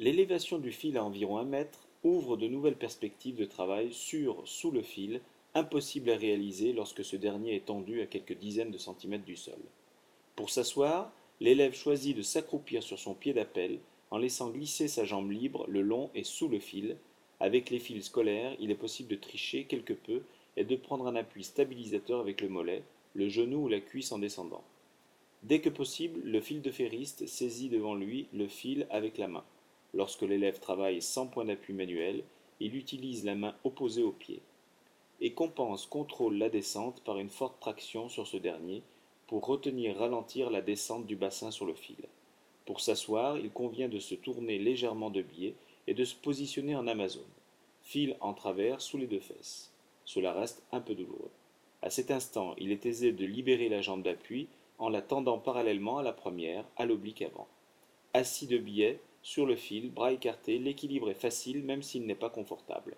L'élévation du fil à environ un mètre ouvre de nouvelles perspectives de travail sur sous le fil, impossibles à réaliser lorsque ce dernier est tendu à quelques dizaines de centimètres du sol. Pour s'asseoir, l'élève choisit de s'accroupir sur son pied d'appel en laissant glisser sa jambe libre le long et sous le fil. Avec les fils scolaires, il est possible de tricher quelque peu et de prendre un appui stabilisateur avec le mollet, le genou ou la cuisse en descendant. Dès que possible, le fil de ferriste saisit devant lui le fil avec la main. Lorsque l'élève travaille sans point d'appui manuel, il utilise la main opposée au pied. Et compense contrôle la descente par une forte traction sur ce dernier pour retenir ralentir la descente du bassin sur le fil. Pour s'asseoir, il convient de se tourner légèrement de biais et de se positionner en amazone. Fil en travers sous les deux fesses. Cela reste un peu douloureux. À cet instant, il est aisé de libérer la jambe d'appui en la tendant parallèlement à la première, à l'oblique avant. Assis de biais, sur le fil, bras écartés, l'équilibre est facile même s'il n'est pas confortable.